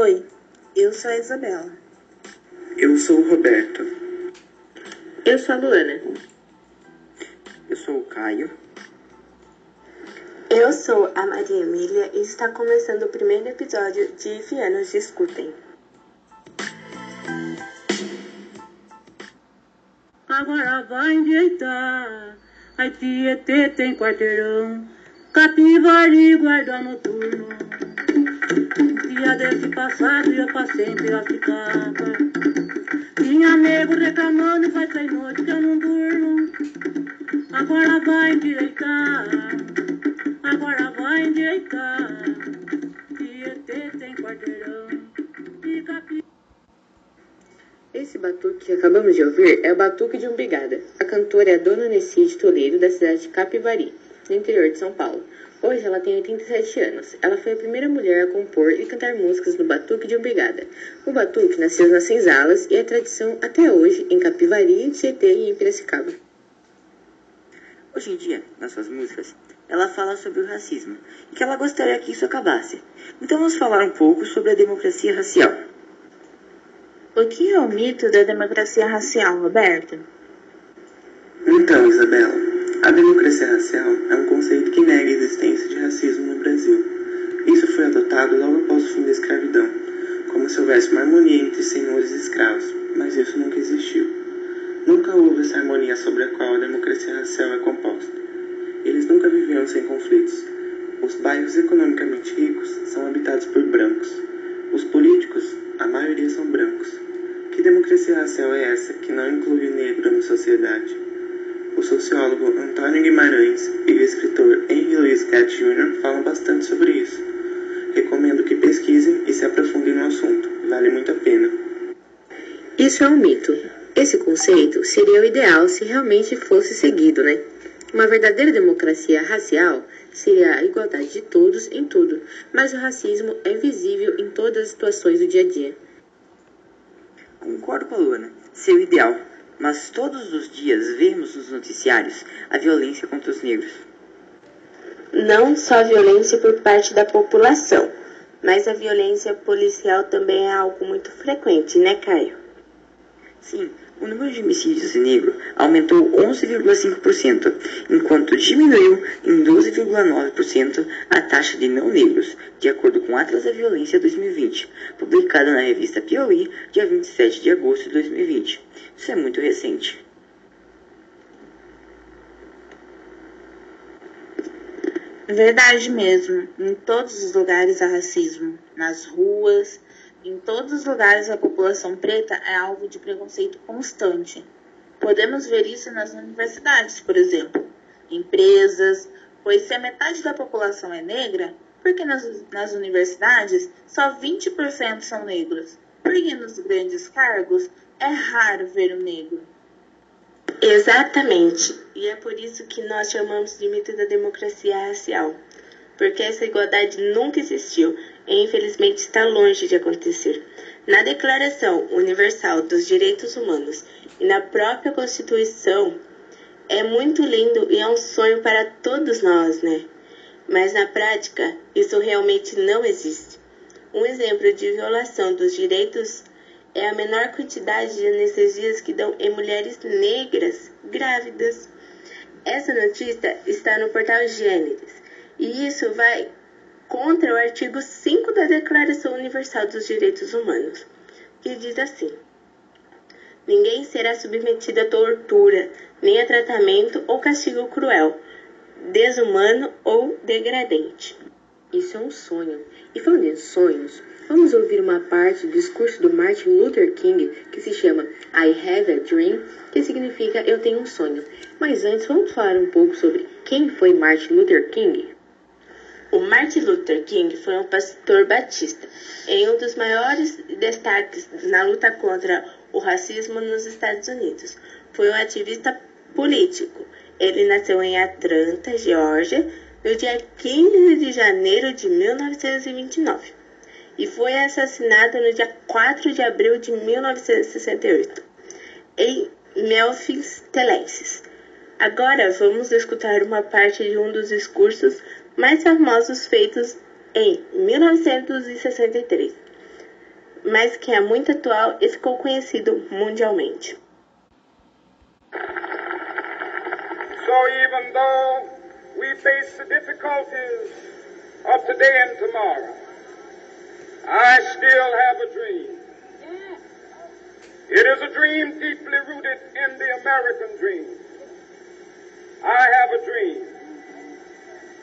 Oi, eu sou a Isabela. Eu sou o Roberto. Eu sou a Luana. Eu sou o Caio. Eu sou a Maria Emília e está começando o primeiro episódio de Vianos Discutem. Agora vai endireitar, a Tietê tem quarteirão, Capivari guarda noturno. Desse passado eu passei pela ficava, tinha nego reclamando faz três noites que eu não durmo. Agora vai endireitar, agora vai endireitar, Tietê tem quarteirão, e Capivari... Esse batuque que acabamos de ouvir é o Batuque de Umbigada. A cantora é a Dona Nessia de Toledo, da cidade de Capivari, no interior de São Paulo. Hoje ela tem 87 anos. Ela foi a primeira mulher a compor e cantar músicas no Batuque de Umbigada. O batuque nasceu nas senzalas e é tradição até hoje em Capivari, Tietê e em Piracicaba. Hoje em dia, nas suas músicas, ela fala sobre o racismo e que ela gostaria que isso acabasse. Então vamos falar um pouco sobre a democracia racial. O que é o mito da democracia racial, Roberto? Então, Isabela, a democracia racial é um conceito que nega a existência de racismo no Brasil. Isso foi adotado logo após o fim da escravidão, como se houvesse uma harmonia entre senhores e escravos, mas isso nunca existiu. Nunca houve essa harmonia sobre a qual a democracia racial é composta. Eles nunca viveram sem conflitos. Os bairros economicamente ricos são habitados por brancos. Os políticos, a maioria são brancos. Que democracia racial é essa que não inclui o negro na sociedade? O sociólogo Antônio Guimarães e o escritor Henry Louis Gatt Jr. falam bastante sobre isso. Recomendo que pesquisem e se aprofundem no assunto, vale muito a pena. Isso é um mito. Esse conceito seria o ideal se realmente fosse seguido, né? Uma verdadeira democracia racial seria a igualdade de todos em tudo, mas o racismo é visível em todas as situações do dia a dia. Concordo com a Luana, ser o ideal, mas todos os dias vemos nos noticiários a violência contra os negros. Não só a violência por parte da população, mas a violência policial também é algo muito frequente, né, Caio? Sim, o número de homicídios de negro aumentou 11,5%, enquanto diminuiu em 12,9% a taxa de não negros, de acordo com o Atlas da Violência 2020, publicado na revista Piauí, dia 27 de agosto de 2020. Isso é muito recente. Verdade mesmo. Em todos os lugares há racismo. Nas ruas, em todos os lugares a população preta é alvo de preconceito constante. Podemos ver isso nas universidades, por exemplo, empresas, pois se a metade da população é negra, por que nas, nas universidades só 20% são negros? Porque nos grandes cargos é raro ver um negro. Exatamente. E é por isso que nós chamamos de mito da democracia racial. Porque essa igualdade nunca existiu e infelizmente está longe de acontecer. Na Declaração Universal dos Direitos Humanos e na própria Constituição é muito lindo e é um sonho para todos nós, né? Mas na prática, isso realmente não existe. Um exemplo de violação dos direitos é a menor quantidade de anestesias que dão em mulheres negras grávidas. Essa notícia está no portal Gênesis e isso vai contra o artigo 5 da Declaração Universal dos Direitos Humanos, que diz assim: Ninguém será submetido a tortura, nem a tratamento ou castigo cruel, desumano ou degradante. Isso é um sonho. E falando em sonhos, vamos ouvir uma parte do discurso do Martin Luther King que se chama I Have a Dream, que significa Eu tenho um sonho. Mas antes, vamos falar um pouco sobre quem foi Martin Luther King? O Martin Luther King foi um pastor batista e um dos maiores destaques na luta contra o racismo nos Estados Unidos. Foi um ativista político. Ele nasceu em Atlanta, Geórgia, no dia 15 de janeiro de 1929 e foi assassinado no dia 4 de abril de 1968 em Memphis, Tennessee. Agora vamos escutar uma parte de um dos discursos mais famosos feitos em 1963, mas que é muito atual e ficou conhecido mundialmente. So even though we face the difficulties of today and tomorrow, I still have a dream. It is a dream deeply rooted in the American dream. I have a dream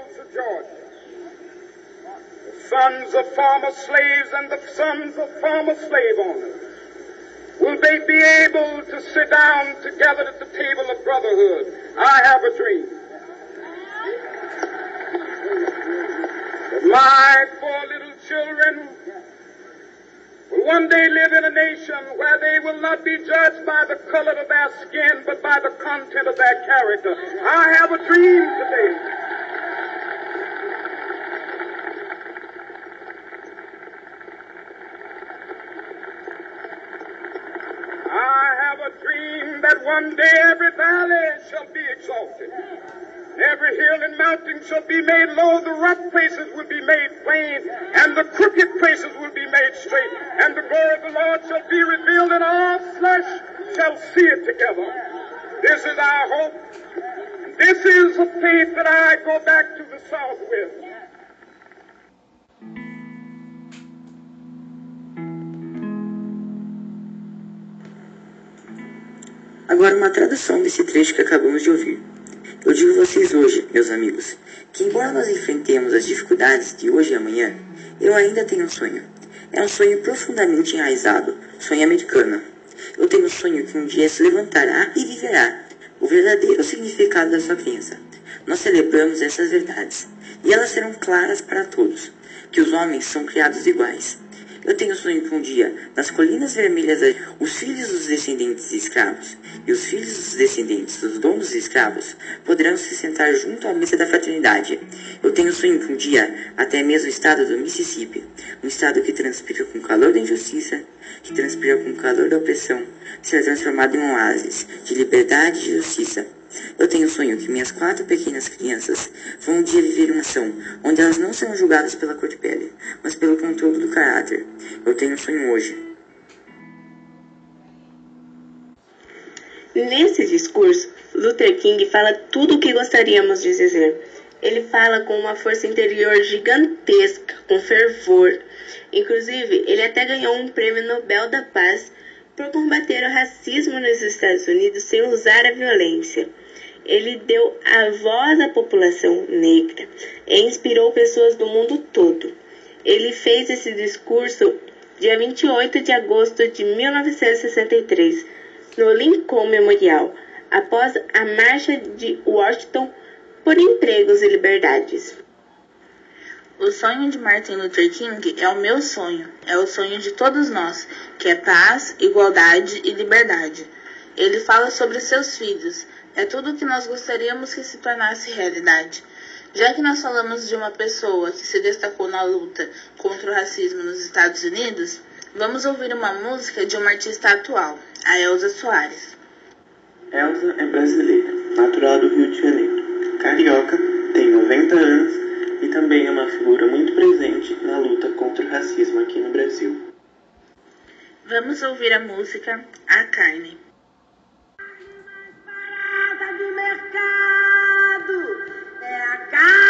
of Georgia, the sons of former slaves and the sons of former slave owners will they be able to sit down together at the table of brotherhood. I have a dream. My four little children will one day live in a nation where they will not be judged by the color of their skin, but by the content of their character. I have a dream today. I have a dream that one day every valley shall be exalted. Every hill and mountain shall be made low, the rough places will be made plain, and the crooked places will be made straight, and the glory of the Lord shall be revealed, and all flesh shall see it together. This is our hope. This is the faith that I go back to the South with. Agora, uma tradução desse trecho que acabamos de ouvir. Eu digo a vocês hoje, meus amigos, que embora nós enfrentemos as dificuldades de hoje e amanhã, eu ainda tenho um sonho. É um sonho profundamente enraizado, sonho americano. Eu tenho um sonho que um dia se levantará e viverá o verdadeiro significado da sua crença. Nós celebramos essas verdades, e elas serão claras para todos, que os homens são criados iguais. Eu tenho sonho que um dia, nas colinas vermelhas, os filhos dos descendentes de escravos e os filhos dos descendentes dos donos de escravos poderão se sentar junto à mesa da fraternidade. Eu tenho sonho que um dia, até mesmo o estado do Mississippi, um estado que transpira com o calor da injustiça, que transpira com o calor da opressão, será transformado em um oásis de liberdade e justiça. Eu tenho sonho que minhas quatro pequenas crianças vão um dia viver uma ação onde elas não serão julgadas pela cor de pele, mas pelo conteúdo do caráter. Eu tenho um sonho hoje. Nesse discurso, Luther King fala tudo o que gostaríamos de dizer. Ele fala com uma força interior gigantesca, com fervor. Inclusive, ele até ganhou um prêmio Nobel da Paz por combater o racismo nos Estados Unidos sem usar a violência. Ele deu a voz à população negra e inspirou pessoas do mundo todo. Ele fez esse discurso dia 28 de agosto de 1963, no Lincoln Memorial, após a Marcha de Washington por Empregos e Liberdades. O sonho de Martin Luther King é o meu sonho, é o sonho de todos nós, que é paz, igualdade e liberdade. Ele fala sobre seus filhos, é tudo o que nós gostaríamos que se tornasse realidade. Já que nós falamos de uma pessoa que se destacou na luta contra o racismo nos Estados Unidos, vamos ouvir uma música de uma artista atual, a Elza Soares. Elsa é brasileira, natural do Rio de Janeiro. Carioca, tem 90 anos e também é uma figura muito presente na luta contra o racismo aqui no Brasil. Vamos ouvir a música A Carne. Do mercado é a carne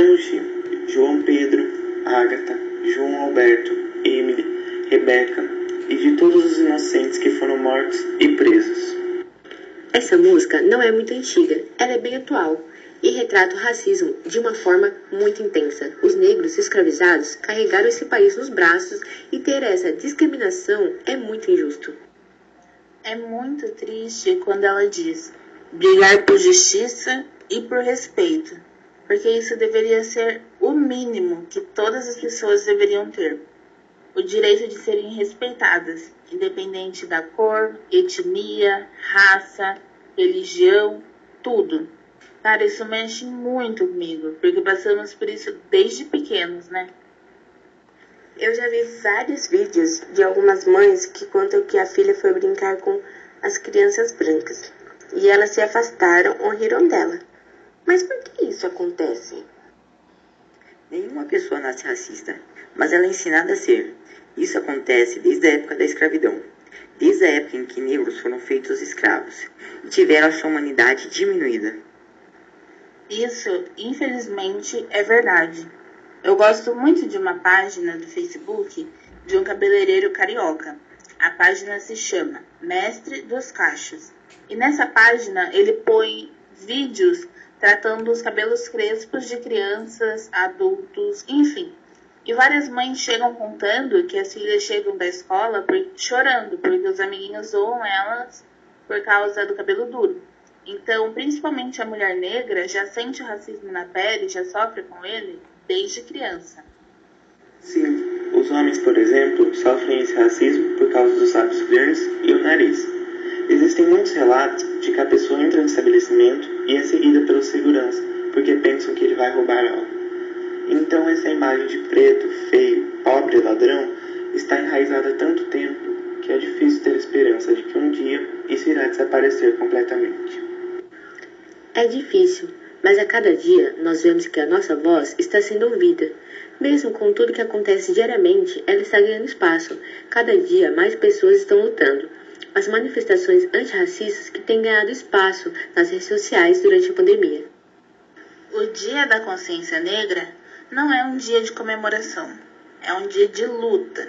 De João Pedro, Ágata, João Alberto, Emily, Rebeca e de todos os inocentes que foram mortos e presos. Essa música não é muito antiga, ela é bem atual e retrata o racismo de uma forma muito intensa. Os negros escravizados carregaram esse país nos braços e ter essa discriminação é muito injusto. É muito triste quando ela diz brigar por justiça e por respeito, porque isso deveria ser o mínimo que todas as pessoas deveriam ter. O direito de serem respeitadas, independente da cor, etnia, raça, religião, tudo. Cara, isso mexe muito comigo, porque passamos por isso desde pequenos, né? Eu já vi vários vídeos de algumas mães que contam que a filha foi brincar com as crianças brancas e elas se afastaram ou riram dela. Mas por que isso acontece? Nenhuma pessoa nasce racista, mas ela é ensinada a ser. Isso acontece desde a época da escravidão, desde a época em que negros foram feitos escravos e tiveram a sua humanidade diminuída. Isso, infelizmente, é verdade. Eu gosto muito de uma página do Facebook de um cabeleireiro carioca. A página se chama Mestre dos Cachos. E nessa página ele põe vídeos tratando os cabelos crespos de crianças, adultos, enfim. E várias mães chegam contando que as filhas chegam da escola por, chorando porque os amiguinhos zoam elas por causa do cabelo duro. Então, principalmente a mulher negra já sente o racismo na pele, já sofre com ele desde criança. Sim, os homens, por exemplo, sofrem esse racismo por causa dos lábios verdes e o nariz. Existem muitos relatos de que a pessoa entra no estabelecimento e é seguida pelo segurança, porque pensam que ele vai roubar algo. Então essa imagem de preto, feio, pobre ladrão está enraizada há tanto tempo que é difícil ter esperança de que um dia isso irá desaparecer completamente. É difícil, mas a cada dia nós vemos que a nossa voz está sendo ouvida. Mesmo com tudo que acontece diariamente, ela está ganhando espaço. Cada dia mais pessoas estão lutando. As manifestações antirracistas que têm ganhado espaço nas redes sociais durante a pandemia. O Dia da Consciência Negra não é um dia de comemoração, é um dia de luta.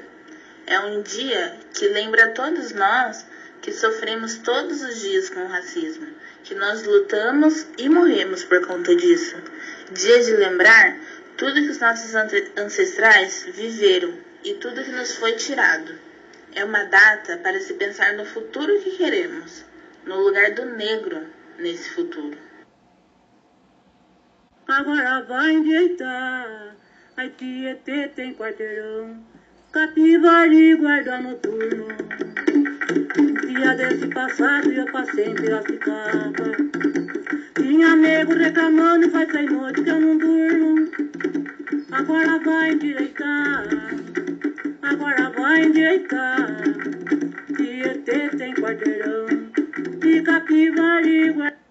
É um dia que lembra a todos nós que sofremos todos os dias com o racismo, que nós lutamos e morremos por conta disso. Dia de lembrar tudo que os nossos ancestrais viveram e tudo que nos foi tirado. É uma data para se pensar no futuro que queremos, no lugar do negro nesse futuro. Agora vai endireitar. Ai, Tietê tem quarteirão. Capivari guarda noturno. Dia desse passado eu passei em Piracicaba. Tinha nego reclamando faz três noites que eu não durmo. Agora vai endireitar. Agora vai endireitar. Tietê tem quarteirão. E Capivari guarda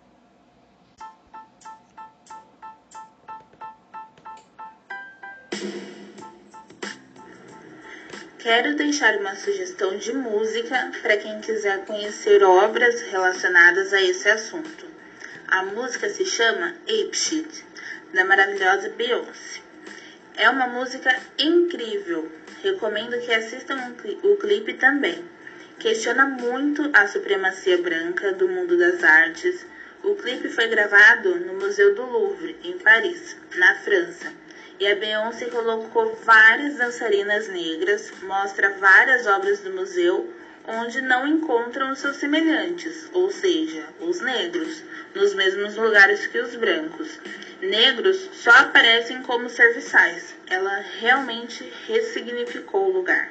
Quero deixar uma sugestão de música para quem quiser conhecer obras relacionadas a esse assunto. A música se chama Ape Shit, da maravilhosa Beyoncé. É uma música incrível, recomendo que assistam o clipe também. Questiona muito a supremacia branca do mundo das artes. O clipe foi gravado no Museu do Louvre, em Paris, na França e a Beyoncé colocou várias dançarinas negras, mostra várias obras do museu onde não encontram seus semelhantes, ou seja, os negros, nos mesmos lugares que os brancos. Negros só aparecem como serviçais. Ela realmente ressignificou o lugar.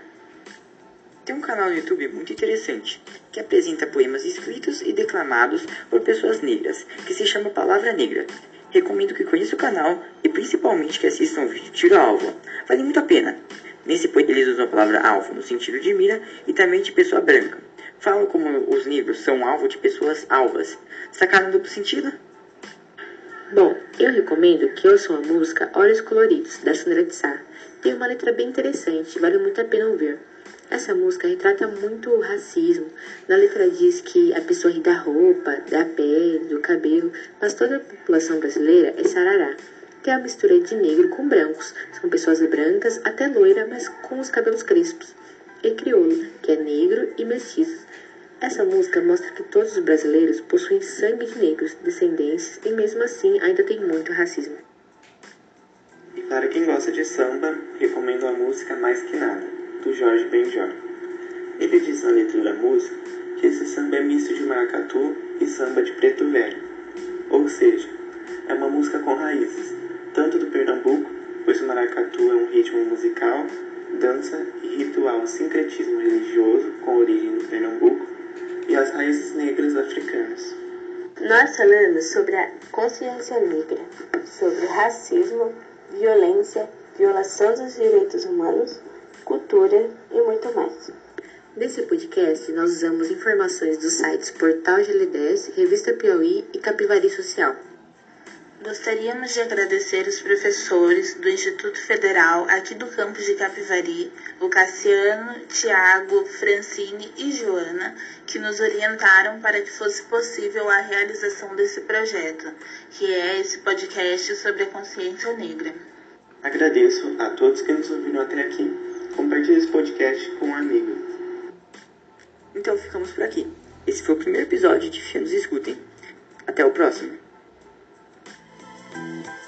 Tem um canal no YouTube muito interessante que apresenta poemas escritos e declamados por pessoas negras, que se chama Palavra Negra. Recomendo que conheça o canal e principalmente que assistam o vídeo Tiro Alvo. Vale muito a pena. Nesse poema eles usam a palavra alvo no sentido de mira e também de pessoa branca. Falam como os negros são alvo de pessoas alvas. Sacaram duplo sentido? Bom, eu recomendo que ouçam a música Olhos Coloridos, da Sandra de Sá. Tem uma letra bem interessante, vale muito a pena ouvir. Essa música retrata muito o racismo. Na letra diz que a pessoa ri da roupa, da pele, do cabelo, mas toda a população brasileira é sarará, é a mistura de negro com brancos. São pessoas brancas, até loira, mas com os cabelos crespos. E crioulo, que é negro e mestiço. Essa música mostra que todos os brasileiros possuem sangue de negros, descendentes, e mesmo assim ainda tem muito racismo. E para quem gosta de samba, recomendo a música Mais Que Nada, do Jorge Benjor. Ele diz na letra da música que esse samba é misto de maracatu e samba de preto velho. Ou seja, é uma música com raízes, tanto do Pernambuco, pois o maracatu é um ritmo musical, dança e ritual sincretismo religioso com origem no Pernambuco, e as raízes negras africanas. Nós falamos sobre a consciência negra, sobre racismo, violência, violação dos direitos humanos, cultura e muito mais. Nesse podcast, nós usamos informações dos sites Portal GL10, Revista Piauí e Capivari Social. Gostaríamos de agradecer os professores do Instituto Federal aqui do campus de Capivari, o Cassiano, Tiago, Francine e Joana, que nos orientaram para que fosse possível a realização desse projeto, que é esse podcast sobre a consciência negra. Agradeço a todos que nos ouviram até aqui. Compartilhe esse podcast com um amigo. Então ficamos por aqui. Esse foi o primeiro episódio de Fianos Escutem. Até o próximo. thank you